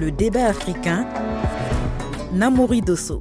Le débat africain, Namori Dosso.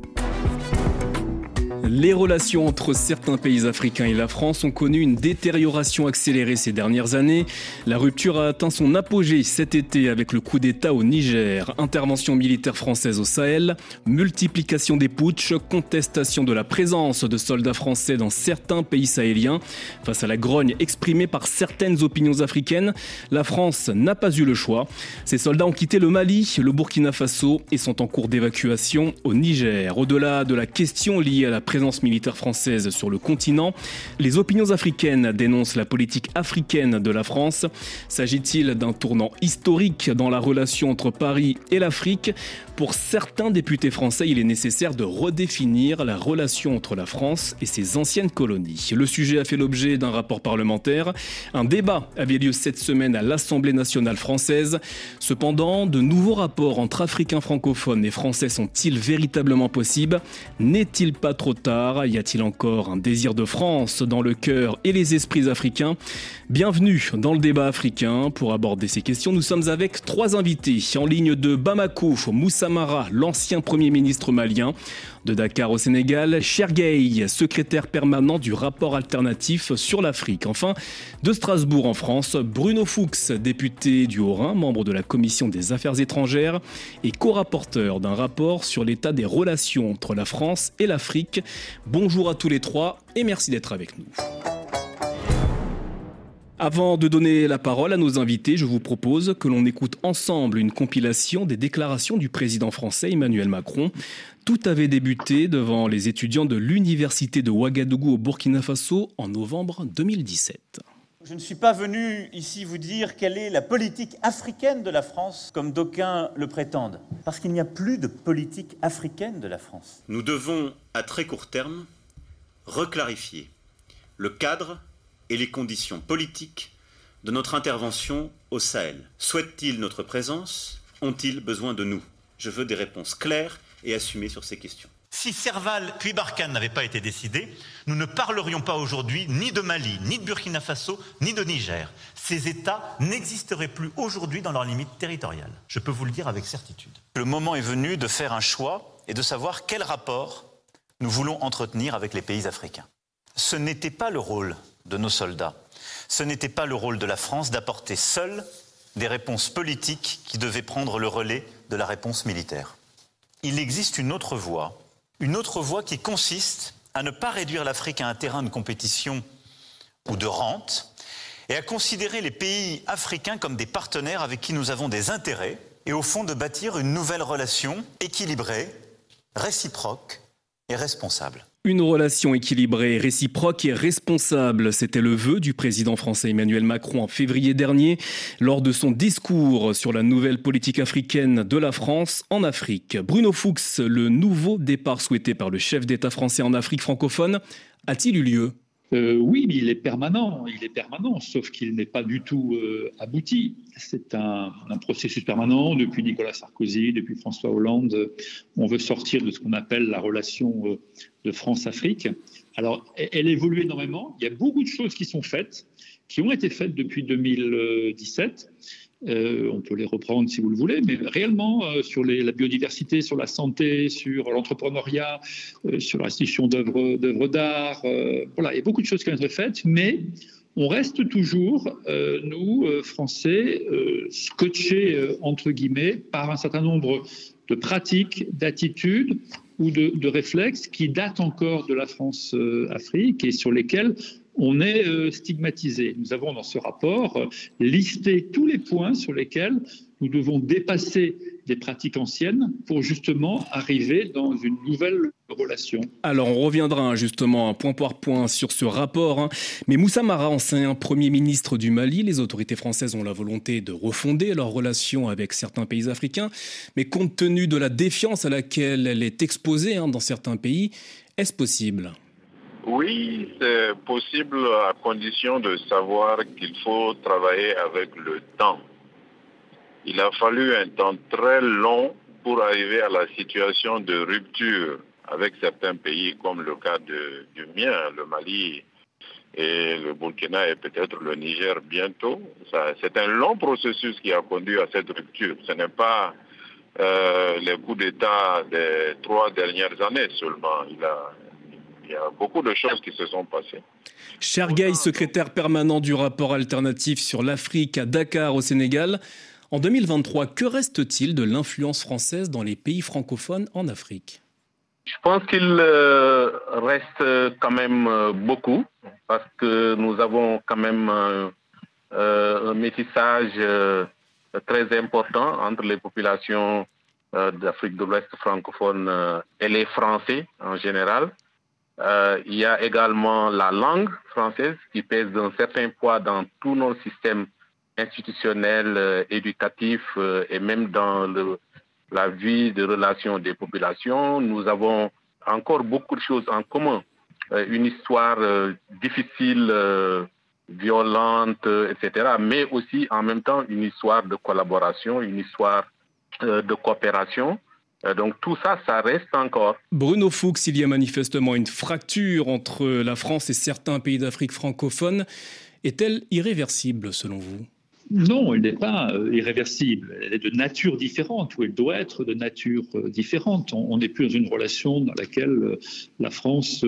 Les relations entre certains pays africains et la France ont connu une détérioration accélérée ces dernières années. La rupture a atteint son apogée cet été avec le coup d'État au Niger, intervention militaire française au Sahel, multiplication des putschs, contestation de la présence de soldats français dans certains pays sahéliens. Face à la grogne exprimée par certaines opinions africaines, la France n'a pas eu le choix. Ces soldats ont quitté le Mali, le Burkina Faso et sont en cours d'évacuation au Niger. Au-delà de la question liée à la présence militaire française sur le continent. Les opinions africaines dénoncent la politique africaine de la France. S'agit-il d'un tournant historique dans la relation entre Paris et l'Afrique? Pour certains députés français, il est nécessaire de redéfinir la relation entre la France et ses anciennes colonies. Le sujet a fait l'objet d'un rapport parlementaire. Un débat avait lieu cette semaine à l'Assemblée nationale française. Cependant, de nouveaux rapports entre Africains francophones et Français sont-ils véritablement possibles? N'est-il pas trop tard y a-t-il encore un désir de France dans le cœur et les esprits africains? Bienvenue dans le débat africain. Pour aborder ces questions, nous sommes avec trois invités. En ligne de Bamako, Moussa Mara, l'ancien Premier ministre malien. De Dakar au Sénégal, Chergei, secrétaire permanent du rapport alternatif sur l'Afrique. Enfin, de Strasbourg en France, Bruno Fuchs, député du Haut-Rhin, membre de la Commission des Affaires étrangères et co-rapporteur d'un rapport sur l'état des relations entre la France et l'Afrique. Bonjour à tous les trois et merci d'être avec nous. Avant de donner la parole à nos invités, je vous propose que l'on écoute ensemble une compilation des déclarations du président français Emmanuel Macron. Tout avait débuté devant les étudiants de l'université de Ouagadougou au Burkina Faso en novembre 2017. Je ne suis pas venu ici vous dire quelle est la politique africaine de la France, comme d'aucuns le prétendent, parce qu'il n'y a plus de politique africaine de la France. Nous devons, à très court terme, reclarifier le cadre et les conditions politiques de notre intervention au Sahel. Souhaitent-ils notre présence? Ont-ils besoin de nous? Je veux des réponses claires et assumées sur ces questions. Si Serval puis Barkhane n'avaient pas été décidés, nous ne parlerions pas aujourd'hui ni de Mali, ni de Burkina Faso, ni de Niger. Ces États n'existeraient plus aujourd'hui dans leurs limites territoriales. Je peux vous le dire avec certitude. Le moment est venu de faire un choix et de savoir quel rapport nous voulons entretenir avec les pays africains. Ce n'était pas le rôle de nos soldats. Ce n'était pas le rôle de la France d'apporter seule des réponses politiques qui devaient prendre le relais de la réponse militaire. Il existe une autre voie, une autre voie qui consiste à ne pas réduire l'Afrique à un terrain de compétition ou de rente, et à considérer les pays africains comme des partenaires avec qui nous avons des intérêts, et au fond de bâtir une nouvelle relation équilibrée, réciproque et responsable. Une relation équilibrée, réciproque et responsable, c'était le vœu du président français Emmanuel Macron en février dernier lors de son discours sur la nouvelle politique africaine de la France en Afrique. Bruno Fuchs, le nouveau départ souhaité par le chef d'État français en Afrique francophone, a-t-il eu lieu? Euh, oui, il est permanent, il est permanent, sauf qu'il n'est pas du tout euh, abouti. C'est un, processus permanent depuis Nicolas Sarkozy, depuis François Hollande. On veut sortir de ce qu'on appelle la relation euh, de France-Afrique. Alors, elle, elle, évolue énormément. Il y a beaucoup de choses qui sont faites, qui ont été faites depuis 2017. Euh, on peut les reprendre si vous le voulez, mais réellement euh, sur la biodiversité, sur la santé, sur l'entrepreneuriat, euh, sur la restitution d'œuvres d'art. voilà, il y a beaucoup de choses qui ont été faites, mais on reste toujours, nous, Français, scotchés, entre guillemets, par un certain nombre de pratiques, d'attitudes ou de, de, réflexes qui datent encore de la France-Afrique et sur lesquels on est euh, stigmatisé. Nous avons dans ce rapport listé tous les points sur lesquels nous devons dépasser des pratiques anciennes pour justement arriver dans une nouvelle relation. Alors on reviendra justement point par point sur ce rapport. Hein. Mais Moussa Mara, ancien Premier ministre du Mali, les autorités françaises ont la volonté de refonder leurs relations avec certains pays africains. Mais compte tenu de la défiance à laquelle elle est exposée hein, dans certains pays, est-ce possible? Oui, c'est possible à condition de savoir qu'il faut travailler avec le temps. Il a fallu un temps très long pour arriver à la situation de rupture avec certains pays comme le cas du mien, le Mali et le Burkina et peut-être le Niger bientôt. C'est un long processus qui a conduit à cette rupture. Ce n'est pas les coups d'État des trois dernières années seulement. Il, il y a beaucoup de choses qui se sont passées. Chergay, secrétaire permanent du rapport alternatif sur l'Afrique à Dakar au Sénégal. En 2023, que reste-t-il de l'influence française dans les pays francophones en Afrique? Je pense qu'il euh, reste quand même euh, beaucoup parce que nous avons quand même euh, un métissage très important entre les populations d'Afrique de l'Ouest francophone et les Français en général. Euh, il y a également la langue française qui pèse d'un certain poids dans tous nos systèmes institutionnels, euh, éducatifs euh, et même dans la vie de relations des populations. Nous avons encore beaucoup de choses en commun. une histoire difficile, violente, etc. Mais aussi en même temps une histoire de collaboration, une histoire de coopération. Euh, donc tout ça, ça reste encore. Bruno Fuchs, il y a manifestement une fracture entre la France et certains pays d'Afrique francophone. Est-elle irréversible selon vous? Non, elle n'est pas euh, irréversible. Elle est de nature différente, ou elle doit être de nature euh, différente. On n'est plus dans une relation dans laquelle la France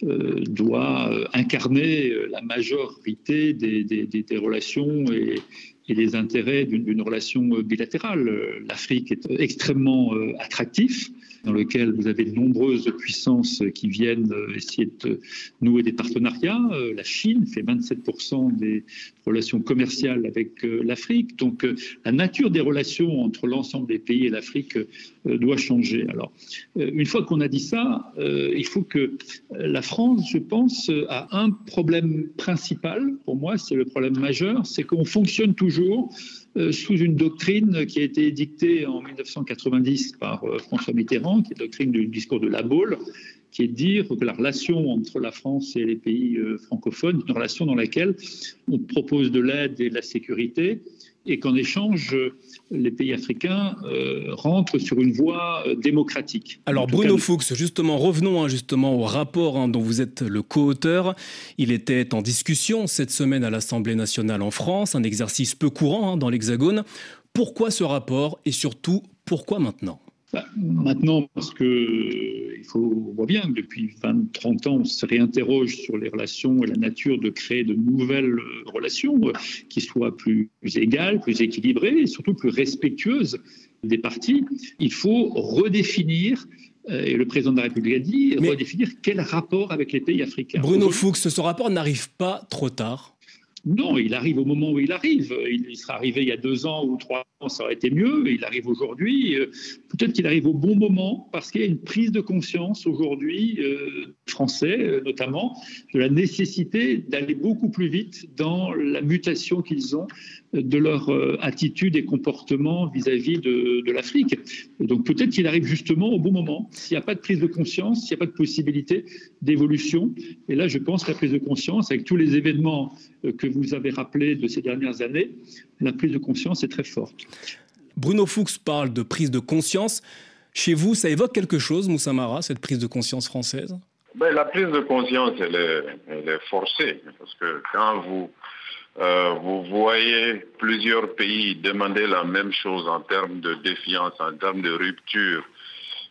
doit incarner la majorité des, des relations et, et les intérêts d'une relation bilatérale. L'Afrique est extrêmement euh, attractif dans lequel vous avez de nombreuses puissances qui viennent essayer de nouer des partenariats. Euh, la Chine fait 27% des relations commerciales avec euh, l'Afrique. Donc euh, la nature des relations entre l'ensemble des pays et l'Afrique doit changer. Alors, une fois qu'on a dit ça, il faut que la France, je pense, a un problème principal, pour moi, c'est le problème majeur, c'est qu'on fonctionne toujours euh, sous une doctrine qui a été dictée en 1990 par euh, François Mitterrand, qui est la doctrine du discours de la Baule, qui est de dire que la relation entre la France et les pays euh, francophones une relation dans laquelle on propose de l'aide et de la sécurité, et qu'en échange, les pays africains euh, rentrent sur une voie euh, démocratique. Alors Bruno Fuchs, justement, revenons hein, justement au rapport hein, dont vous êtes le co-auteur. Il était en discussion cette semaine à l'Assemblée nationale en France, un exercice peu courant hein, dans l'Hexagone. Pourquoi ce rapport et surtout pourquoi maintenant? Bah, maintenant, parce que il faut, on voit bien que depuis 20-30 ans, on se réinterroge sur les relations et la nature de créer de nouvelles euh, relations euh, qui soient plus égales, plus équilibrées et surtout plus respectueuses des partis. Il faut redéfinir euh, et le président de la République a dit, redéfinir quel rapport avec les pays africains. Bruno Fuchs, ce rapport n'arrive pas trop tard? Non, il arrive au moment où il arrive. Il serait arrivé il y a deux ans ou trois ans, ça aurait été mieux. Il arrive aujourd'hui. Euh, peut-être qu'il arrive au bon moment parce qu'il y a une prise de conscience aujourd'hui, euh, français euh, notamment, de la nécessité d'aller beaucoup plus vite dans la mutation qu'ils ont de leur attitude et comportement vis-à-vis de, l'Afrique. Donc peut-être qu'il arrive justement au bon moment. S'il n'y a pas de prise de conscience, s'il n'y a pas de possibilité d'évolution. Et là, je pense que la prise de conscience, avec tous les événements que vous avez rappelé de ces dernières années, la prise de conscience est très forte. Bruno Fuchs parle de prise de conscience. Chez vous, ça évoque quelque chose, Moussa Mara, cette prise de conscience française? Ben, La prise de conscience, elle est, forcée. Parce que quand vous, euh, vous voyez plusieurs pays demander la même chose en termes de défiance, en termes de rupture,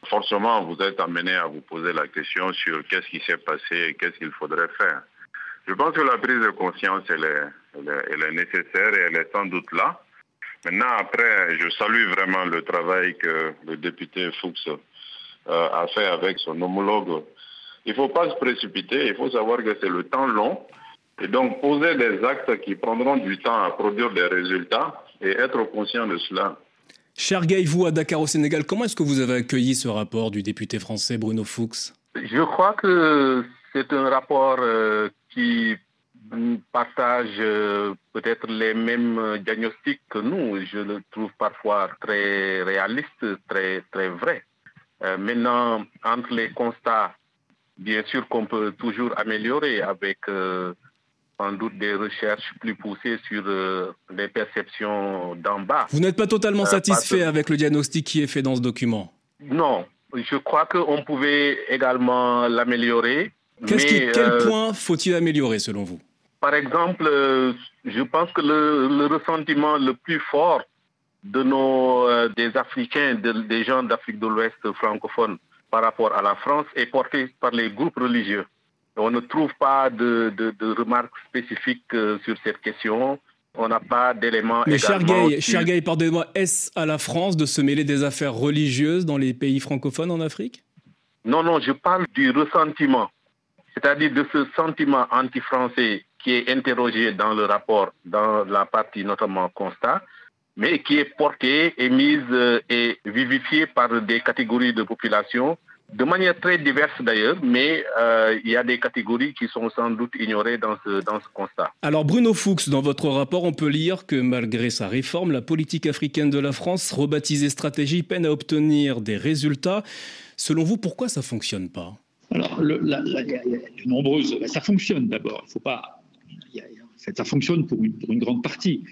forcément, vous êtes amené à vous poser la question sur qu'est-ce qui s'est passé et qu'est-ce qu'il faudrait faire. Je pense que la prise de conscience, elle est, nécessaire et elle est sans doute là. Maintenant, après, je salue vraiment le travail que le député Fuchs euh, a fait avec son homologue. Il ne faut pas se précipiter, il faut savoir que c'est le temps long. Et donc, poser des actes qui prendront du temps à produire des résultats et être conscient de cela. Cher vous, à Dakar au Sénégal, comment est-ce que vous avez accueilli ce rapport du député français Bruno Fuchs? Je crois que c'est un rapport euh, qui partage euh, peut-être les mêmes euh, diagnostics que nous. Je le trouve parfois très réaliste, très, très vrai. Euh, maintenant, entre les constats, bien sûr qu'on peut toujours améliorer avec sans doute des recherches plus poussées sur les perceptions d'en bas. Vous n'êtes pas totalement satisfait avec le diagnostic qui est fait dans ce document? Non, je crois qu'on pouvait également l'améliorer quel euh, point faut-il améliorer selon vous? Par exemple, euh, je pense que le, ressentiment le plus fort de nos euh, des Africains, des gens d'Afrique de l'Ouest francophone par rapport à la France est portée par les groupes religieux. On ne trouve pas de, remarques spécifiques euh, sur cette question. On n'a pas d'éléments. Mais Chergay, pardonnez-moi, est-ce à la France de se mêler des affaires religieuses dans les pays francophones en Afrique? Non, non, je parle du ressentiment, c'est-à-dire de ce sentiment anti-français qui est interrogé dans le rapport, dans la partie notamment constat, mais qui est porté et mise euh, et vivifié par des catégories de population de manière très diverse d'ailleurs, mais euh, il y a des catégories qui sont sans doute ignorées dans ce, dans ce constat. Alors Bruno Fuchs, dans votre rapport, on peut lire que malgré sa réforme, la politique africaine de la France, rebaptisée stratégie, peine à obtenir des résultats. Selon vous, pourquoi ça fonctionne pas Alors, il y, a de nombreuses... Ça fonctionne d'abord, il faut pas... Ça fonctionne pour une, pour une grande partie.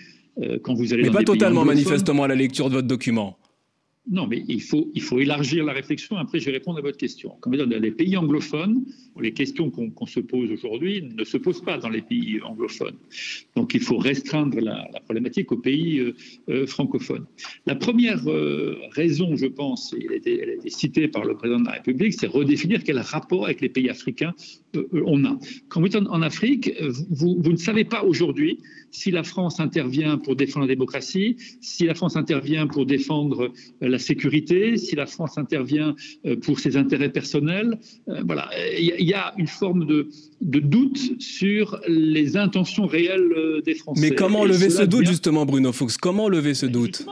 Euh, quand vous allez Mais pas totalement, manifestement, à la lecture de votre document. Non, mais il faut, il faut élargir la réflexion. Après, je vais répondre à votre question. Quand dans les pays anglophones, les questions qu'on se pose aujourd'hui ne se posent pas dans les pays anglophones. Donc, il faut restreindre la, problématique aux pays euh, euh, francophones. La première euh, raison, je pense, et elle a, été, elle a, été, citée par le président de la République, c'est redéfinir quel rapport avec les pays africains on a. Quand vous êtes en, Afrique, vous, vous, ne savez pas aujourd'hui si la France intervient pour défendre la démocratie, si la France intervient pour défendre la sécurité, si la France intervient euh, pour ses intérêts personnels. Euh, voilà, il y, a une forme de, doute sur les intentions réelles euh, des Français. Mais comment lever ce doute, justement, Bruno Fuchs? Comment lever ce doute?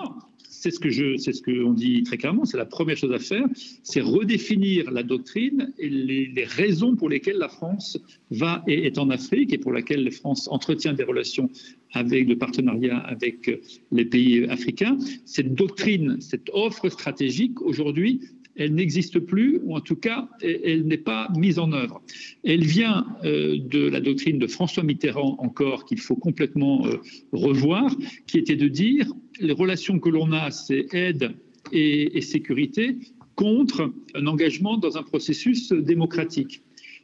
C'est ce que je, c'est ce qu'on dit très clairement. C'est la première chose à faire, c'est redéfinir la doctrine et les, raisons pour lesquelles la France va et est en Afrique et pour laquelle la France entretient des relations avec de partenariat avec les pays africains. Cette doctrine, cette offre stratégique aujourd'hui elle n'existe plus, ou en tout cas, elle n'est pas mise en œuvre. Elle vient euh, de la doctrine de François Mitterrand encore, qu'il faut complètement euh, revoir, qui était de dire les relations que l'on a, c'est aide et, sécurité contre un engagement dans un processus démocratique.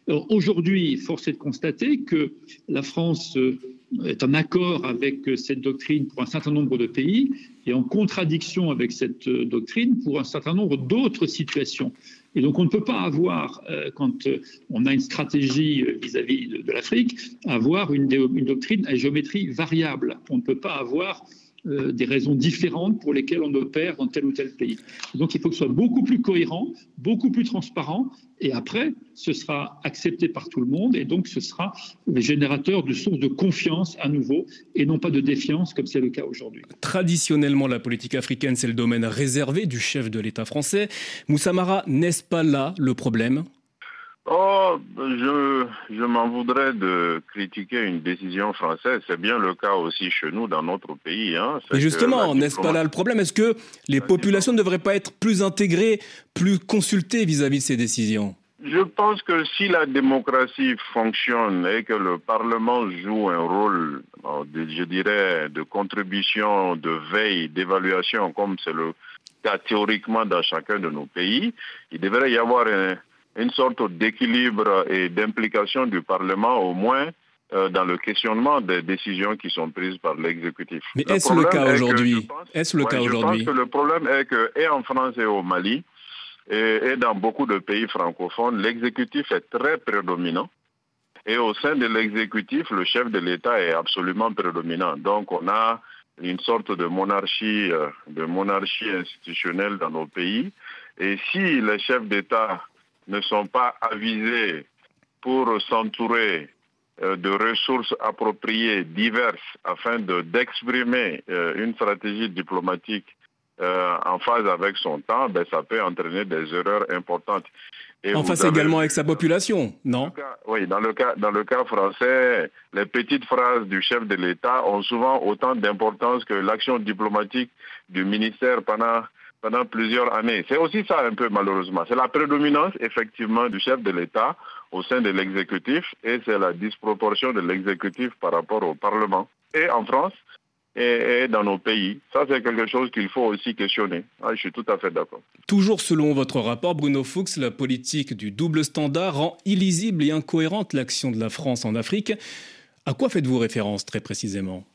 Aujourd'hui, force est de constater que la France euh, est en accord avec cette doctrine pour un certain nombre de pays et en contradiction avec cette doctrine pour un certain nombre d'autres situations. Et donc on ne peut pas avoir, euh, quand euh, on a une stratégie vis-à-vis de, l'Afrique, avoir une, une doctrine à géométrie variable. On ne peut pas avoir euh, des raisons différentes pour lesquelles on opère dans tel ou tel pays. Donc il faut que ce soit beaucoup plus cohérent, beaucoup plus transparent, et après, ce sera accepté par tout le monde, et donc ce sera le générateur de sources de confiance à nouveau, et non pas de défiance comme c'est le cas aujourd'hui. Traditionnellement, la politique africaine, c'est le domaine réservé du chef de l'État français. Moussamara, n'est-ce pas là le problème? Oh, je, je m'en voudrais de critiquer une décision française. C'est bien le cas aussi chez nous, dans notre pays. Hein. Et justement, n'est-ce pas là le problème? Est-ce que les populations ne devraient pas être plus intégrées, plus consultées vis-à-vis de ces décisions? Je pense que si la démocratie fonctionne et que le Parlement joue un rôle, je dirais, de contribution, de veille, d'évaluation, comme c'est le cas théoriquement dans chacun de nos pays, il devrait y avoir un, une sorte d'équilibre et d'implication du Parlement au moins euh, dans le questionnement des décisions qui sont prises par l'exécutif. Mais est-ce le, cas aujourd'hui Est-ce le cas aujourd'hui Je pense que le problème est que, et en France et au Mali, et, et dans beaucoup de pays francophones, l'exécutif est très prédominant. Et au sein de l'exécutif, le chef de l'État est absolument prédominant. Donc on a une sorte de monarchie, euh, de monarchie institutionnelle dans nos pays. Et si les chefs d'État ne sont pas avisés pour s'entourer euh, de ressources appropriées, diverses, afin d'exprimer euh, une stratégie diplomatique euh, en phase avec son temps, ben, ça peut entraîner des erreurs importantes. en face également avec sa population, non? Oui, dans le, cas, dans le cas français, les petites phrases du chef de l'État ont souvent autant d'importance que l'action diplomatique du ministère pendant pendant plusieurs années. C'est aussi ça un peu malheureusement. C'est la prédominance effectivement du chef de l'État au sein de l'exécutif et c'est la disproportion de l'exécutif par rapport au Parlement. Et en France et, dans nos pays. Ça, c'est quelque chose qu'il faut aussi questionner. Ah, je suis tout à fait d'accord. Toujours selon votre rapport, Bruno Fuchs, la politique du double standard rend illisible et incohérente l'action de la France en Afrique. À quoi faites-vous référence très précisément?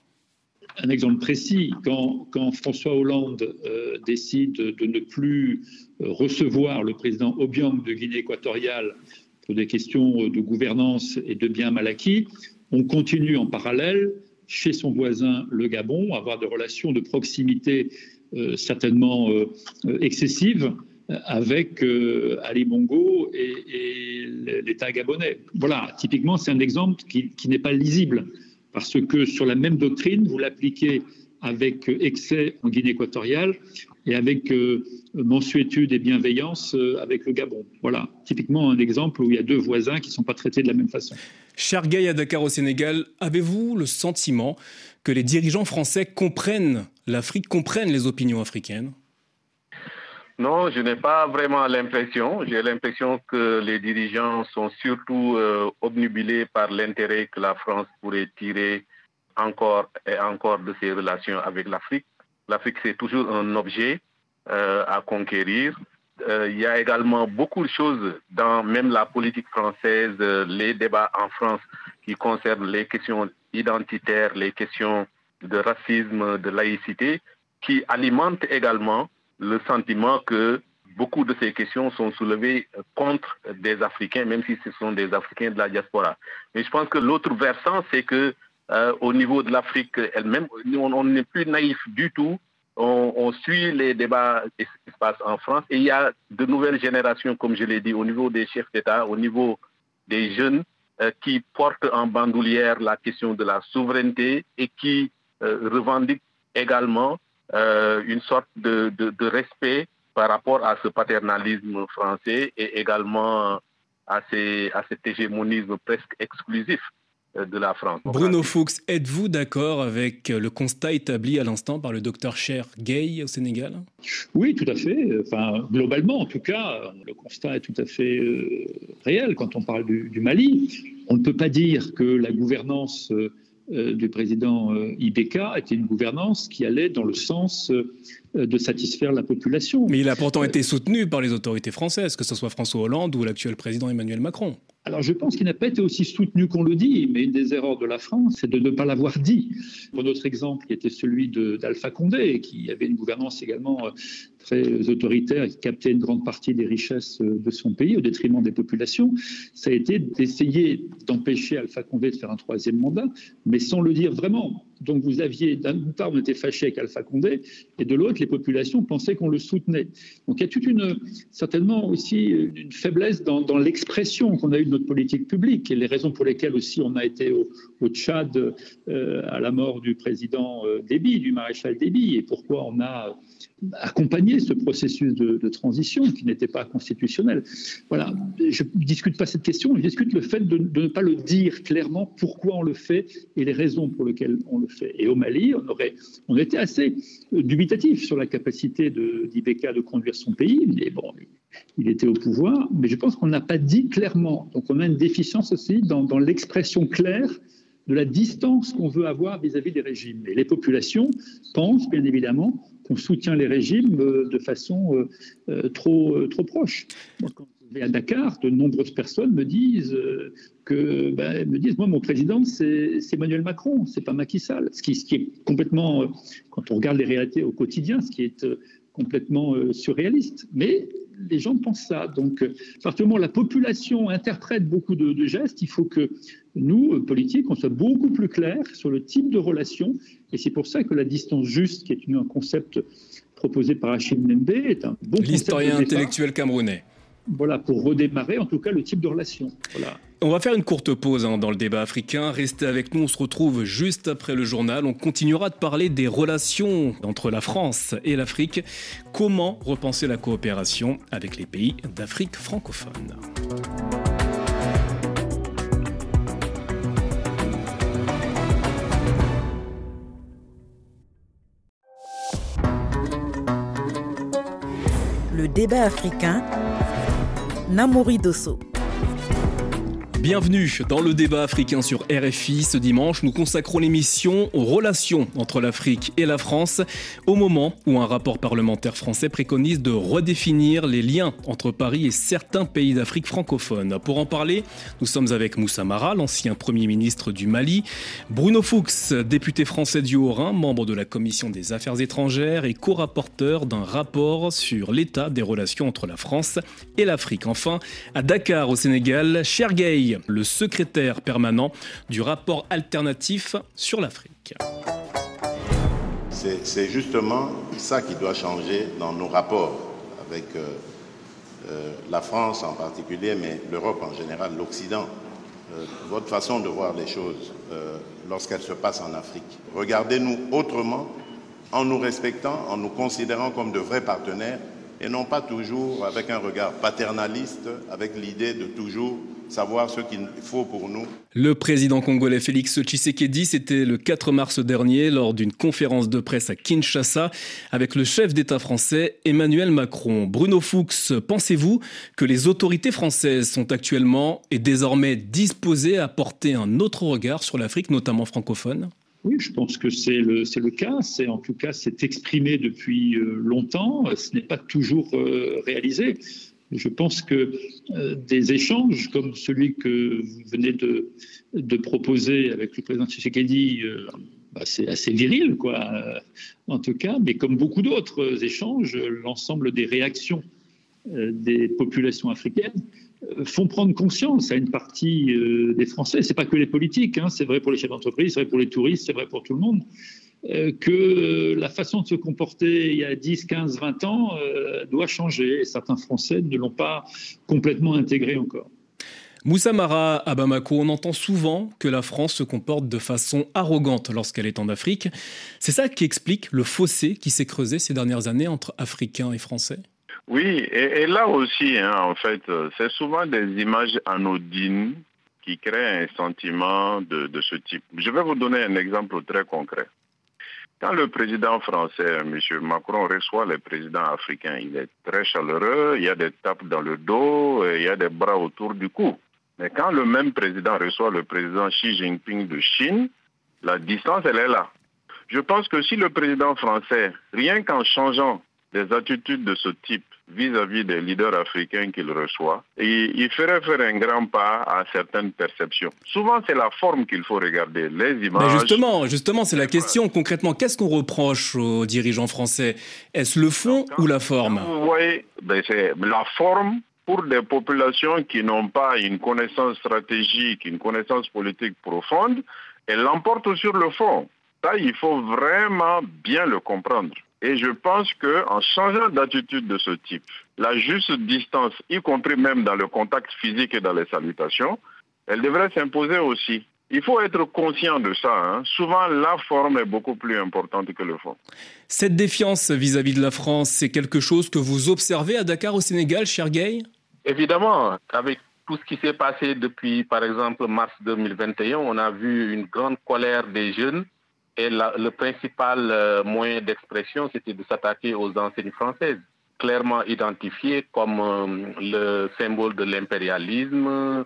Un exemple précis. Quand, François Hollande euh, décide de ne plus recevoir le président Obiang de Guinée équatoriale pour des questions de gouvernance et de biens mal acquis, on continue en parallèle chez son voisin le Gabon à avoir des relations de proximité euh, certainement euh, excessives avec euh, Ali Bongo et, l'État gabonais. Voilà, typiquement, c'est un exemple qui n'est pas lisible, parce que sur la même doctrine, vous l'appliquez avec excès en Guinée équatoriale et avec euh, mensuétude et bienveillance euh, avec le Gabon. Voilà, typiquement un exemple où il y a deux voisins qui ne sont pas traités de la même façon. Cher Gay à Dakar au Sénégal, avez-vous le sentiment que les dirigeants français comprennent l'Afrique, comprennent les opinions africaines? Non, je n'ai pas vraiment l'impression. J'ai l'impression que les dirigeants sont surtout euh, obnubilés par l'intérêt que la France pourrait tirer encore et encore de ses relations avec l'Afrique. L'Afrique, c'est toujours un objet euh, à conquérir. Euh, il y a également beaucoup de choses dans même la politique française, euh, les débats en France qui concernent les questions identitaires, les questions de racisme, de laïcité, qui alimentent également le sentiment que beaucoup de ces questions sont soulevées contre des Africains, même si ce sont des Africains de la diaspora. Mais je pense que l'autre versant, c'est que euh, au niveau de l'Afrique elle-même. On n'est plus naïf du tout. On, suit les débats qui se passent en France et il y a de nouvelles générations, comme je l'ai dit, au niveau des chefs d'État, au niveau des jeunes euh, qui portent en bandoulière la question de la souveraineté et qui euh, revendiquent également une sorte de, respect par rapport à ce paternalisme français et également à, à cet hégémonisme presque exclusif euh, de la France. Bruno Fuchs, êtes-vous d'accord avec le constat établi à l'instant par le docteur Cher Gay au Sénégal? Oui, tout à fait. Enfin, globalement, en tout cas, le constat est tout à fait euh, réel quand on parle du, Mali. On ne peut pas dire que la gouvernance euh, du président Ibeka était une gouvernance qui allait dans le sens de satisfaire la population. Mais il a pourtant été soutenu par les autorités françaises, que ce soit François Hollande ou l'actuel président Emmanuel Macron. Alors je pense qu'il n'a pas été aussi soutenu qu'on le dit, mais une des erreurs de la France, c'est de ne pas l'avoir dit. Pour notre exemple, qui était celui d'Alpha Condé, qui avait une gouvernance également euh, très autoritaire, qui captait une grande partie des richesses euh, de son pays au détriment des populations, ça a été d'essayer d'empêcher Alpha Condé de faire un troisième mandat, mais sans le dire vraiment. Donc vous aviez, d'une part, on était fâché avec Alpha Condé, et de l'autre, les populations pensaient qu'on le soutenait. Donc il y a toute une, certainement aussi une faiblesse dans, l'expression qu'on a eue de notre politique publique, et les raisons pour lesquelles aussi on a été au, Tchad euh, à la mort du président euh, Déby, du maréchal Déby, et pourquoi on a accompagné ce processus de, transition qui n'était pas constitutionnel. Voilà, je ne discute pas cette question, je discute le fait de, de, ne pas le dire clairement pourquoi on le fait et les raisons pour lesquelles on le fait. Et au Mali, on, aurait, on était assez dubitatif sur la capacité d'Ibeka de, conduire son pays, il était au pouvoir, mais je pense qu'on n'a pas dit clairement. Donc on a une déficience aussi dans, dans l'expression claire de la distance qu'on veut avoir vis-à-vis des régimes. Et les populations pensent, bien évidemment, qu'on soutient les régimes euh, de façon euh, euh, trop, trop proche. quand je vais à Dakar, de nombreuses personnes me disent que, ben, me disent, moi, mon président, c'est Emmanuel Macron, c'est pas Macky Sall. Ce qui, est complètement, quand on regarde les réalités au quotidien, ce qui est complètement surréaliste. Mais les gens pensent ça. Donc, à partir du moment où la population interprète beaucoup de, de gestes, il faut que nous, politiques, on soit beaucoup plus clairs sur le type de relation. Et c'est pour ça que la distance juste, qui est un concept proposé par Achille Nembe, est un bon L'historien intellectuel camerounais. Voilà, pour redémarrer en tout cas le type de relation. Voilà. On va faire une courte pause hein, dans le débat africain. Restez avec nous, on se retrouve juste après le journal. On continuera de parler des relations entre la France et l'Afrique. Comment repenser la coopération avec les pays d'Afrique francophone? Le débat africain, Namouri Dosso. Bienvenue dans le débat africain sur RFI. Ce dimanche, nous consacrons l'émission aux relations entre l'Afrique et la France, au moment où un rapport parlementaire français préconise de redéfinir les liens entre Paris et certains pays d'Afrique francophone. Pour en parler, nous sommes avec Moussa Mara, l'ancien Premier ministre du Mali, Bruno Fuchs, député français du Haut-Rhin, membre de la Commission des Affaires étrangères et co-rapporteur d'un rapport sur l'état des relations entre la France et l'Afrique. Enfin, à Dakar, au Sénégal, Chergay, le secrétaire permanent du rapport alternatif sur l'Afrique. C'est justement ça qui doit changer dans nos rapports avec euh, euh, la France en particulier, mais l'Europe en général, l'Occident. Euh, votre façon de voir les choses lorsqu'elles se passent en Afrique. Regardez-nous autrement en nous respectant, en nous considérant comme de vrais partenaires et non pas toujours avec un regard paternaliste, avec l'idée de toujours savoir ce qu'il faut pour nous. Le président congolais Félix Tshisekedi, c'était le 4 mars dernier lors d'une conférence de presse à Kinshasa avec le chef d'État français Emmanuel Macron. Bruno Fuchs, pensez-vous que les autorités françaises sont actuellement et désormais disposées à porter un autre regard sur l'Afrique, notamment francophone? Oui, je pense que c'est le, le cas. C'est en tout cas, c'est exprimé depuis euh, longtemps. Ce n'est pas toujours euh, réalisé. Je pense que euh, des échanges comme celui que vous venez de, proposer avec le président Tshisekedi, bah, c'est assez viril, quoi, en tout cas. Mais comme beaucoup d'autres échanges, l'ensemble des réactions des populations africaines font prendre conscience à une partie euh, des Français, c'est pas que les politiques, hein, c'est vrai pour les chefs d'entreprise, c'est vrai pour les touristes, c'est vrai pour tout le monde, euh, que la façon de se comporter il y a 10, 15, 20 ans euh, doit changer. Et certains Français ne l'ont pas complètement intégré encore. Moussa Mara à Bamako, on entend souvent que la France se comporte de façon arrogante lorsqu'elle est en Afrique. C'est ça qui explique le fossé qui s'est creusé ces dernières années entre Africains et Français? Oui, et, là aussi, hein, en fait, euh, c'est souvent des images anodines qui créent un sentiment de, ce type. Je vais vous donner un exemple très concret. Quand le président français, M. Macron, reçoit les présidents africains, il est très chaleureux, il y a des tapes dans le dos, il y a des bras autour du cou. Mais quand le même président reçoit le président Xi Jinping de Chine, la distance, elle est là. Je pense que si le président français, rien qu'en changeant des attitudes de ce type vis-à-vis des leaders africains qu'il reçoit, et il ferait faire un grand pas à certaines perceptions. Souvent, c'est la forme qu'il faut regarder, les images. Mais justement, justement, c'est la question. Concrètement, qu'est-ce qu'on reproche aux dirigeants français? Est-ce le fond ou la forme? Oui, ben, c'est la forme pour des populations qui n'ont pas une connaissance stratégique, une connaissance politique profonde, elle l'emporte sur le fond. Ça, il faut vraiment bien le comprendre. Et je pense qu'en changeant d'attitude de ce type, la juste distance, y compris même dans le contact physique et dans les salutations, elle devrait s'imposer aussi. Il faut être conscient de ça. Hein. Souvent, la forme est beaucoup plus importante que le fond. Cette défiance vis-à-vis de la France, c'est quelque chose que vous observez à Dakar, au Sénégal, cher Gay Évidemment, avec tout ce qui s'est passé depuis, par exemple, mars 2021, on a vu une grande colère des jeunes et le principal euh, moyen d'expression, c'était de s'attaquer aux enseignes françaises, clairement identifiées comme euh, le symbole de l'impérialisme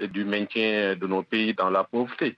et du maintien de nos pays dans la pauvreté.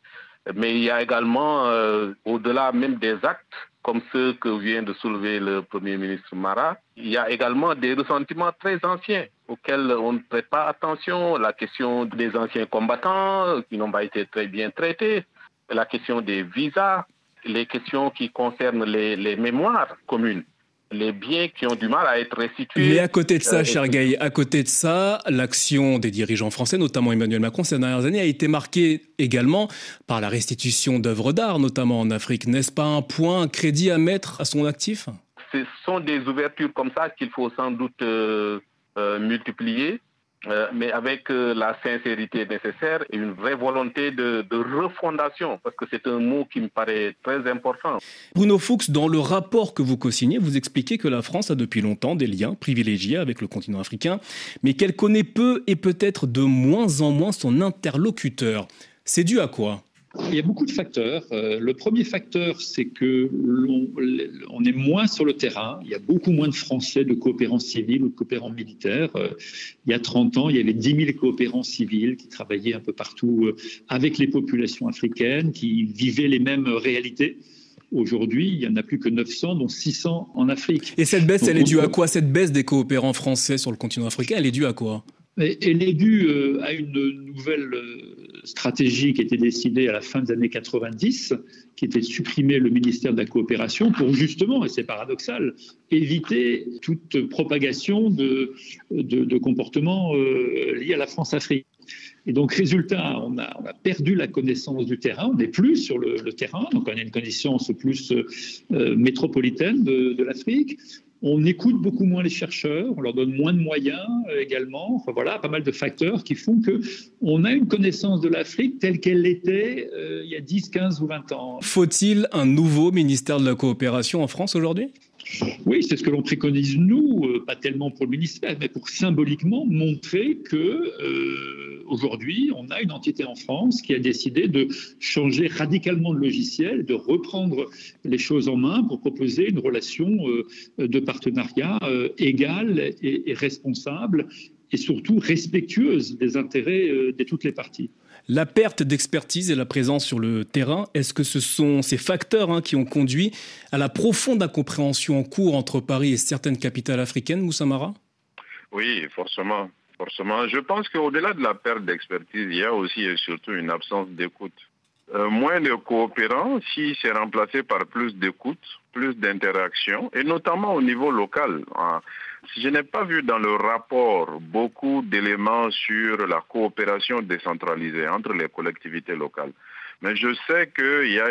Mais il y a également, euh, au-delà même des actes, comme ceux que vient de soulever le Premier ministre Marat, il y a également des ressentiments très anciens auxquels on ne prête pas attention. La question des anciens combattants qui n'ont pas été très bien traités, la question des visas, les questions qui concernent les, mémoires communes les biens qui ont du mal à être restitués. Mais à côté de ça, euh, cher Gaï, à côté de ça, l'action des dirigeants français, notamment Emmanuel Macron, ces dernières années, a été marquée également par la restitution d'œuvres d'art, notamment en Afrique. N'est-ce pas un point, un crédit à mettre à son actif? Ce sont des ouvertures comme ça qu'il faut sans doute euh, euh, multiplier. Euh, mais avec euh, la sincérité nécessaire et une vraie volonté de, refondation, parce que c'est un mot qui me paraît très important. Bruno Fuchs, dans le rapport que vous co-signez, vous expliquez que la France a depuis longtemps des liens privilégiés avec le continent africain, mais qu'elle connaît peu et peut-être de moins en moins son interlocuteur. C'est dû à quoi? Il y a beaucoup de facteurs. Euh, le premier facteur, c'est que l'on est moins sur le terrain. Il y a beaucoup moins de Français de coopérants civils ou de coopérants militaires. Euh, il y a 30 ans, il y avait 10 000 coopérants civils qui travaillaient un peu partout euh, avec les populations africaines, qui vivaient les mêmes réalités. Aujourd'hui, il n'y en a plus que 900, dont 600 en Afrique. Et cette baisse, elle est due à quoi? Cette baisse des coopérants français sur le continent africain, elle est due à quoi? Elle est due à une nouvelle stratégie qui était décidée à la fin des années 90, qui était de supprimer le ministère de la coopération pour justement, et c'est paradoxal, éviter toute propagation de, comportements euh, liés à la France-Afrique. Et donc, résultat, on a, perdu la connaissance du terrain, on n'est plus sur le, terrain, donc on a une connaissance plus euh, métropolitaine de l'Afrique. On écoute beaucoup moins les chercheurs, on leur donne moins de moyens euh, également. Enfin voilà, pas mal de facteurs qui font que on a une connaissance de l'Afrique telle qu'elle l'était euh, il y a 10, 15 ou 20 ans. Faut-il un nouveau ministère de la coopération en France aujourd'hui? Oui, c'est ce que l'on préconise nous, euh, pas tellement pour le ministère, mais pour symboliquement montrer que euh, aujourd'hui, on a une entité en France qui a décidé de changer radicalement de logiciel, de reprendre les choses en main pour proposer une relation euh, de partenariat égale et, et responsable et surtout respectueuse des intérêts de toutes les parties. La perte d'expertise et la présence sur le terrain, est-ce que ce sont ces facteurs hein, qui ont conduit à la profonde incompréhension en cours entre Paris et certaines capitales africaines, Moussamara Oui, forcément. Forcément. Je pense qu'au-delà de la perte d'expertise, il y a aussi et surtout une absence d'écoute. Euh, moins de coopérants si c'est remplacé par plus d'écoute, plus d'interaction, et notamment au niveau local. Hein. Je n'ai pas vu dans le rapport beaucoup d'éléments sur la coopération décentralisée entre les collectivités locales. Mais je sais qu'il y, a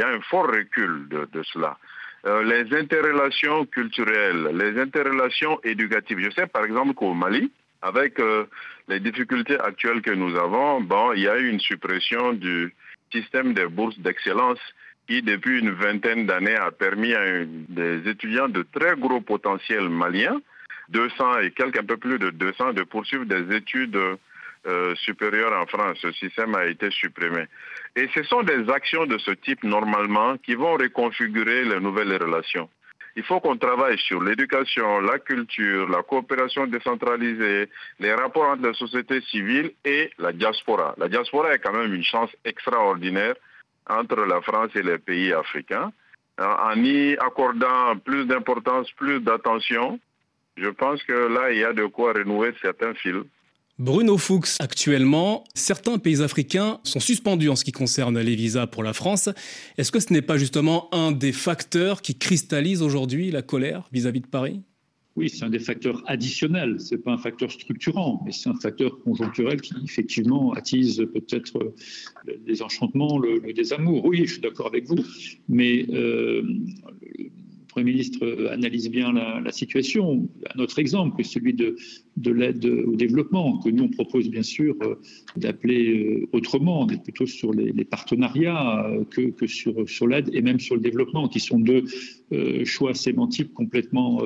y a un fort recul de, cela. Euh, les interrelations culturelles, les interrelations éducatives. Je sais par exemple qu'au Mali, avec euh, les difficultés actuelles que nous avons, bon, il y a eu une suppression du système des bourses d'excellence qui, depuis une vingtaine d'années, a permis à des étudiants de très gros potentiel maliens, 200 et quelques, un peu plus de 200, de poursuivre des études euh, supérieures en France. Ce système a été supprimé. Et ce sont des actions de ce type, normalement, qui vont reconfigurer les nouvelles relations. Il faut qu'on travaille sur l'éducation, la culture, la coopération décentralisée, les rapports entre la société civile et la diaspora. La diaspora est quand même une chance extraordinaire entre la France et les pays africains, en y accordant plus d'importance, plus d'attention. Je pense que là, il y a de quoi renouer certains fils. Bruno Fuchs, actuellement, certains pays africains sont suspendus en ce qui concerne les visas pour la France. Est-ce que ce n'est pas justement un des facteurs qui cristallise aujourd'hui la colère vis-à-vis -vis de Paris? Oui, c'est un des facteurs additionnels, ce n'est pas un facteur structurant, mais c'est un facteur conjoncturel qui effectivement attise peut-être le désenchantement, le, désamour. Oui, je suis d'accord avec vous, mais euh, Premier ministre analyse bien la, situation. Un autre exemple celui de, de l'aide au développement, que nous on propose bien sûr euh, d'appeler euh, autrement, d'être plutôt sur les, partenariats euh, que, sur l'aide et même sur le développement, qui sont deux choix sémantiques complètement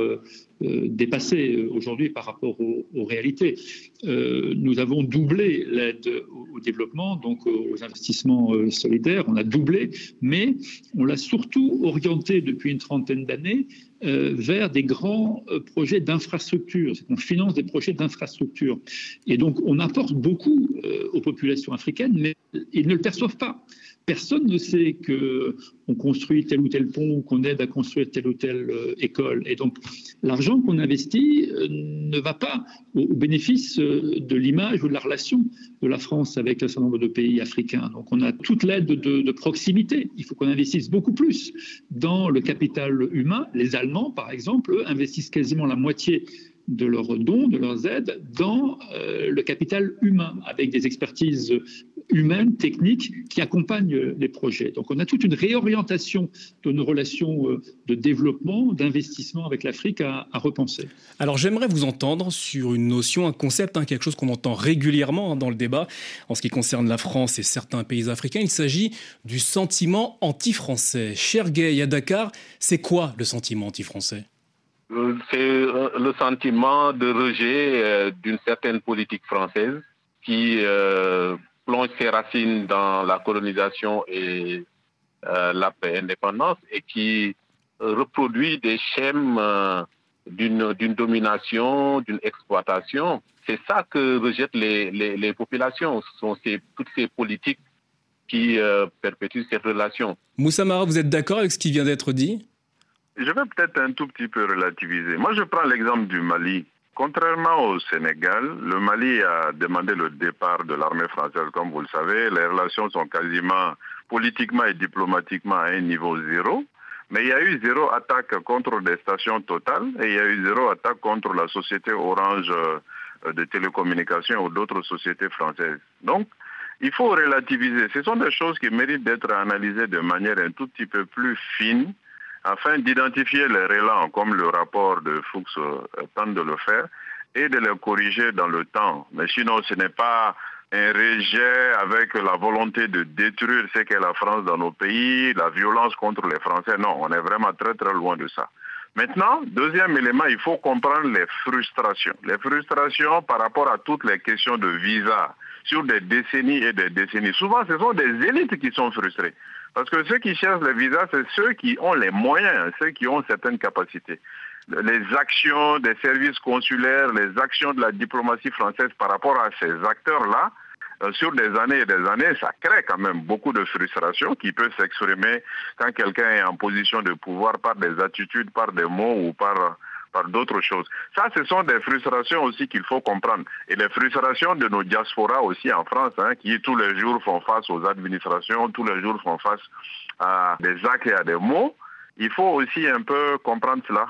dépassés aujourd'hui par rapport aux, réalités. nous avons doublé l'aide au, développement, donc aux investissements solidaires, on a doublé, mais on l'a surtout orienté depuis une trentaine d'années euh, vers des grands euh, projets d'infrastructure. On finance des projets d'infrastructure. Et donc, on apporte beaucoup euh, aux populations africaines, mais ils ne le perçoivent pas. Personne ne sait qu'on construit tel ou tel pont, qu'on aide à construire telle ou telle école. Et donc, l'argent qu'on investit ne va pas au, bénéfice de l'image ou de la relation de la France avec un certain nombre de pays africains. Donc, on a toute l'aide de, proximité. Il faut qu'on investisse beaucoup plus dans le capital humain. Les Allemands, par exemple, investissent quasiment la moitié de leurs dons, de leurs aides, dans euh, le capital humain, avec des expertises humaines, techniques, qui accompagnent les projets. Donc on a toute une réorientation de nos relations euh, de développement, d'investissement avec l'Afrique à, repenser. Alors j'aimerais vous entendre sur une notion, un concept, hein, quelque chose qu'on entend régulièrement hein, dans le débat en ce qui concerne la France et certains pays africains. Il s'agit du sentiment anti-français. Cher Gay, à Dakar, c'est quoi le sentiment anti-français? Euh, c'est euh, le sentiment de rejet euh, d'une certaine politique française qui plonge ses racines dans la colonisation et euh, l'après-indépendance et qui reproduit des schèmes euh, d'une domination, d'une exploitation. C'est ça que rejettent les, les, les populations. Ce sont ces, toutes ces politiques qui euh, perpétuent cette relation. Moussa Mara, vous êtes d'accord avec ce qui vient d'être dit? Je vais peut-être un tout petit peu relativiser. Moi, je prends l'exemple du Mali. Contrairement au Sénégal, le Mali a demandé le départ de l'armée française, comme vous le savez. Les relations sont quasiment politiquement et diplomatiquement à un niveau zéro. Mais il y a eu zéro attaque contre des stations totales et il y a eu zéro attaque contre la société Orange euh, de télécommunications ou d'autres sociétés françaises. Donc, il faut relativiser. Ce sont des choses qui méritent d'être analysées de manière un tout petit peu plus fine afin d'identifier les relents, comme le rapport de Fuchs euh, tente de le faire, et de les corriger dans le temps. Mais sinon, ce n'est pas un rejet avec la volonté de détruire ce qu'est la France dans nos pays, la violence contre les Français. Non, on est vraiment très très loin de ça. Maintenant, deuxième élément, il faut comprendre les frustrations. Les frustrations par rapport à toutes les questions de visa sur des décennies et des décennies. Souvent, ce sont des élites qui sont frustrées. Parce que ceux qui cherchent les visas, c'est ceux qui ont les moyens, ceux qui ont certaines capacités. Les actions des services consulaires, les actions de la diplomatie française par rapport à ces acteurs-là, euh, sur des années et des années, ça crée quand même beaucoup de frustration qui peut s'exprimer quand quelqu'un est en position de pouvoir par des attitudes, par des mots ou par par d'autres choses. Ça, ce sont des frustrations aussi qu'il faut comprendre. Et les frustrations de nos diasporas aussi en France, hein, qui tous les jours font face aux administrations, tous les jours font face à des actes et à des mots. Il faut aussi un peu comprendre cela.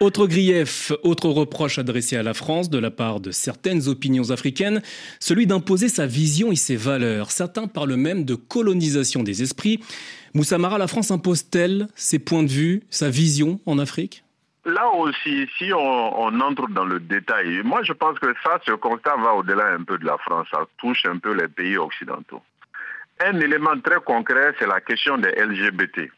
Autre grief, autre reproche adressé à la France de la part de certaines opinions africaines, celui d'imposer sa vision et ses valeurs. Certains parlent même de colonisation des esprits. Moussamara, la France impose-t-elle ses points de vue, sa vision en Afrique? Là aussi, si on, entre dans le détail, moi je pense que ça, ce constat va au-delà un peu de la France, ça touche un peu les pays occidentaux. Un élément très concret, c'est la question des LGBT.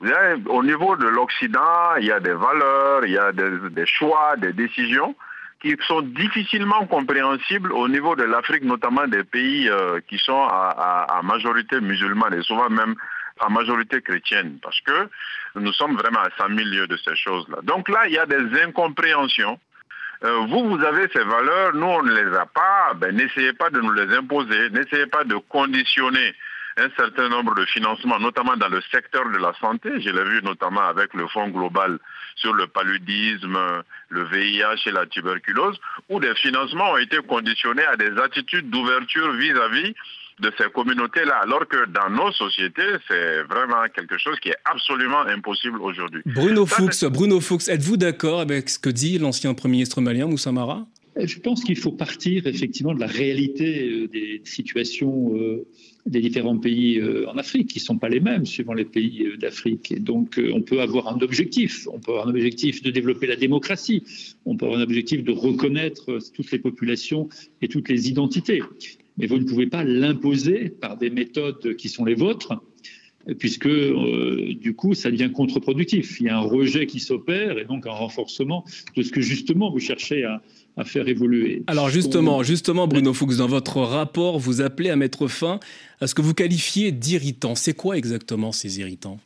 Vous avez, au niveau de l'Occident, il y a des valeurs, il y a des, choix, des décisions qui sont difficilement compréhensibles au niveau de l'Afrique, notamment des pays euh, qui sont à, à, à majorité musulmane et souvent même en majorité chrétienne, parce que nous sommes vraiment à 100 000 lieues de ces choses-là. Donc là, il y a des incompréhensions. Euh, vous, vous avez ces valeurs, nous, on ne les a pas. Ben, n'essayez pas de nous les imposer, n'essayez pas de conditionner un certain nombre de financements, notamment dans le secteur de la santé. Je l'ai vu notamment avec le Fonds global sur le paludisme, le VIH et la tuberculose, où des financements ont été conditionnés à des attitudes d'ouverture vis-à-vis de ces communautés-là, alors que dans nos sociétés, c'est vraiment quelque chose qui est absolument impossible aujourd'hui. Bruno Ça, Fuchs, Bruno Fuchs, êtes-vous d'accord avec ce que dit l'ancien Premier ministre malien Moussa Mara? Je pense qu'il faut partir effectivement de la réalité des situations des différents pays en Afrique, qui ne sont pas les mêmes suivant les pays d'Afrique. Et donc, on peut avoir un objectif. On peut avoir un objectif de développer la démocratie. On peut avoir un objectif de reconnaître toutes les populations et toutes les identités mais vous ne pouvez pas l'imposer par des méthodes qui sont les vôtres, puisque euh, du coup, ça devient contre-productif. Il y a un rejet qui s'opère et donc un renforcement de ce que justement vous cherchez à, à faire évoluer. Alors justement, justement, Bruno Fuchs, dans votre rapport, vous appelez à mettre fin à ce que vous qualifiez d'irritants. C'est quoi exactement ces irritants?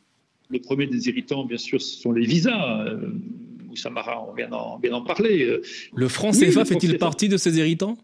Le premier des irritants, bien sûr, ce sont les visas. Euh, Samara, on vient d'en parler. Le franc CFA oui, fait-il partie de ces irritants?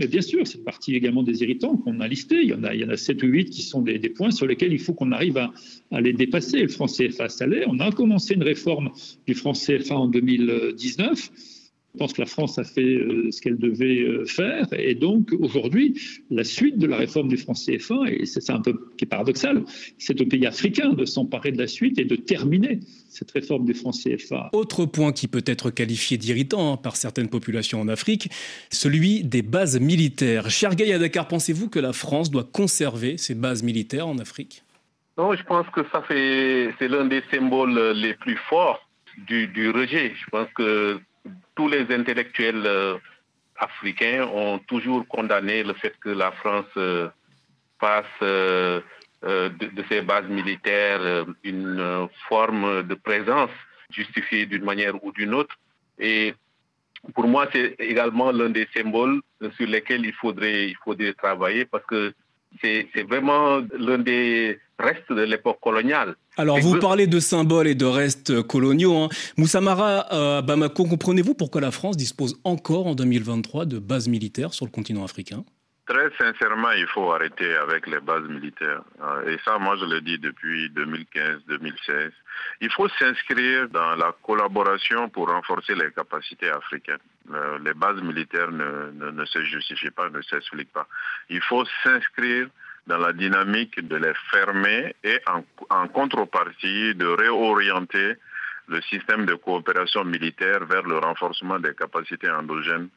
Mais bien sûr, c'est partie également des irritants qu'on a listés. Il y en a, il y en a 7 ou 8 qui sont des, points sur lesquels il faut qu'on arrive à, à, les dépasser. Le franc CFA, l'est. On a commencé une réforme du franc CFA en 2019. Je pense que la France a fait euh, ce qu'elle devait euh, faire. Et donc, aujourd'hui, la suite de la réforme du franc CFA, et c'est ça un peu qui est paradoxal, c'est aux pays africains de s'emparer de la suite et de terminer cette réforme du franc CFA. Autre point qui peut être qualifié d'irritant hein, par certaines populations en Afrique, celui des bases militaires. Cher Gaïa Dakar, pensez-vous que la France doit conserver ses bases militaires en Afrique? Non, je pense que ça c'est l'un des symboles les plus forts du, du rejet. Je pense que tous les intellectuels euh, africains ont toujours condamné le fait que la France euh, fasse euh, de, de, ses bases militaires une forme de présence justifiée d'une manière ou d'une autre. Et pour moi, c'est également l'un des symboles sur lesquels il faudrait travailler parce que c'est vraiment l'un des restes de l'époque coloniale. Alors, vous parlez de symboles et de restes coloniaux. Hein. Moussamara Bamako, comprenez-vous pourquoi la France dispose encore en 2023 de bases militaires sur le continent africain? Très sincèrement, il faut arrêter avec les bases militaires. Euh, et ça, moi, je le dis depuis 2015-2016. Il faut s'inscrire dans la collaboration pour renforcer les capacités africaines. Euh, les bases militaires ne, se justifient pas, ne s'expliquent pas. Il faut s'inscrire dans la dynamique de les fermer et en contrepartie de réorienter le système de coopération militaire vers le renforcement des capacités endogènes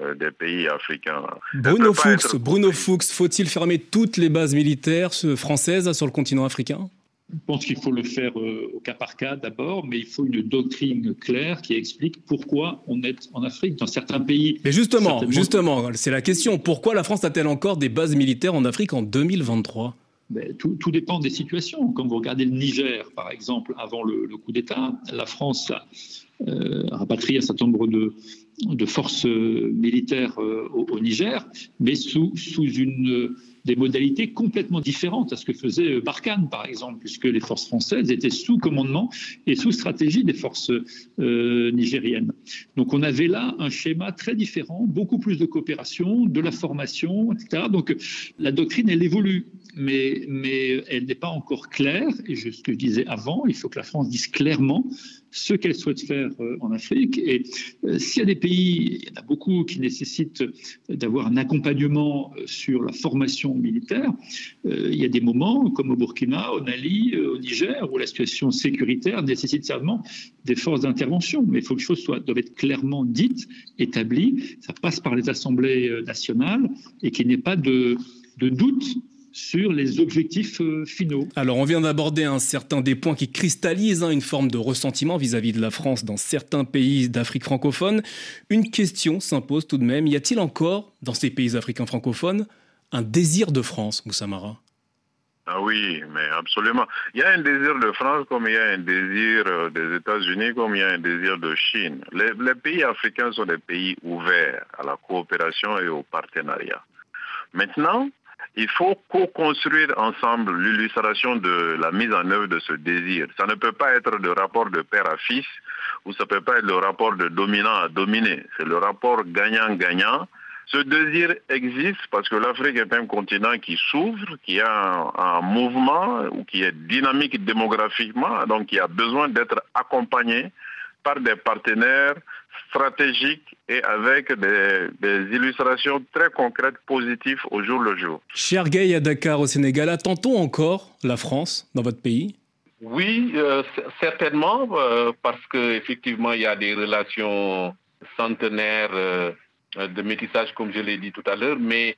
euh, des pays africains. Bruno Fuchs, Bruno Fuchs, faut-il fermer toutes les bases militaires françaises sur le continent africain? Je pense qu'il faut le faire euh, au cas par cas d'abord, mais il faut une doctrine claire qui explique pourquoi on est en Afrique, dans certains pays. Mais justement, justement, c'est la question. Pourquoi la France a-t-elle encore des bases militaires en Afrique en 2023 ben, tout, dépend des situations. Quand vous regardez le Niger, par exemple, avant le, coup d'État, la France a euh, rapatrié un certain nombre de, de forces militaires euh, au, Niger, mais sous, sous une, des modalités complètement différentes à ce que faisait Barkhane, par exemple, puisque les forces françaises étaient sous commandement et sous stratégie des forces euh, nigériennes. Donc on avait là un schéma très différent, beaucoup plus de coopération, de la formation, etc. Donc la doctrine, elle évolue, mais, mais elle n'est pas encore claire. Et ce que je disais avant, il faut que la France dise clairement ce qu'elle souhaite faire euh, en Afrique. Et euh, s'il y a des pays, il y en a beaucoup qui nécessitent d'avoir un accompagnement euh, sur la formation militaire, il y a des moments, comme au Burkina, au Mali, au Niger, où la situation sécuritaire nécessite certainement des forces d'intervention. Mais il faut que les choses soient, doivent être clairement dites, établies. Ça passe par les assemblées nationales et qu'il n'y ait pas de, de doute sur les objectifs euh, finaux. Alors on vient d'aborder un certain des points qui cristallisent hein, une forme de ressentiment vis-à-vis de la France dans certains pays d'Afrique francophone. Une question s'impose tout de même, y a-t-il encore dans ces pays africains francophones un désir de France, Moussamara? Ah oui, mais absolument. Il y a un désir de France comme il y a un désir euh, des États-Unis, comme il y a un désir de Chine. les, pays africains sont des pays ouverts à la coopération et au partenariat. Maintenant, il faut co-construire ensemble l'illustration de la mise en œuvre de ce désir. Ça ne peut pas être le rapport de père à fils ou ça ne peut pas être le rapport de dominant à dominé. C'est le rapport gagnant-gagnant. Ce désir existe parce que l'Afrique est un continent qui s'ouvre, qui a un, mouvement ou qui est dynamique démographiquement, donc qui a besoin d'être accompagné par des partenaires stratégiques et avec des, illustrations très concrètes, positives au jour le jour. Cher Gay à Dakar au Sénégal, attend-on encore la France dans votre pays? Oui, euh, certainement, euh, parce qu'effectivement, il y a des relations centenaires euh, de métissage, comme je l'ai dit tout à l'heure, mais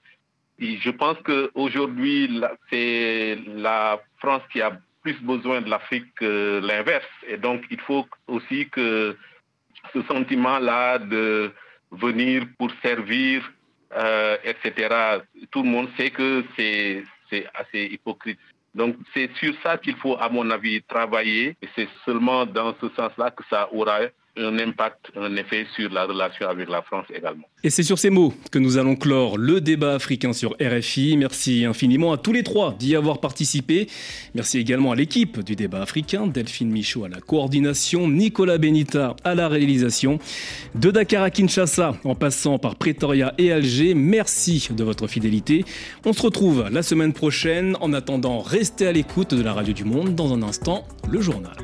je pense qu'aujourd'hui, c'est la France qui a plus besoin de l'Afrique que l'inverse. Et donc, il faut aussi que ce sentiment-là de venir pour servir, euh, etc., tout le monde sait que c'est assez hypocrite. Donc, c'est sur ça qu'il faut, à mon avis, travailler. Et c'est seulement dans ce sens-là que ça aura un impact, un effet sur la relation avec la France également. Et c'est sur ces mots que nous allons clore le débat africain sur RFI. Merci infiniment à tous les trois d'y avoir participé. Merci également à l'équipe du débat africain, Delphine Michaud à la coordination, Nicolas Benita à la réalisation. De Dakar à Kinshasa, en passant par Pretoria et Alger, merci de votre fidélité. On se retrouve la semaine prochaine. En attendant, restez à l'écoute de la Radio du Monde. Dans un instant, le journal.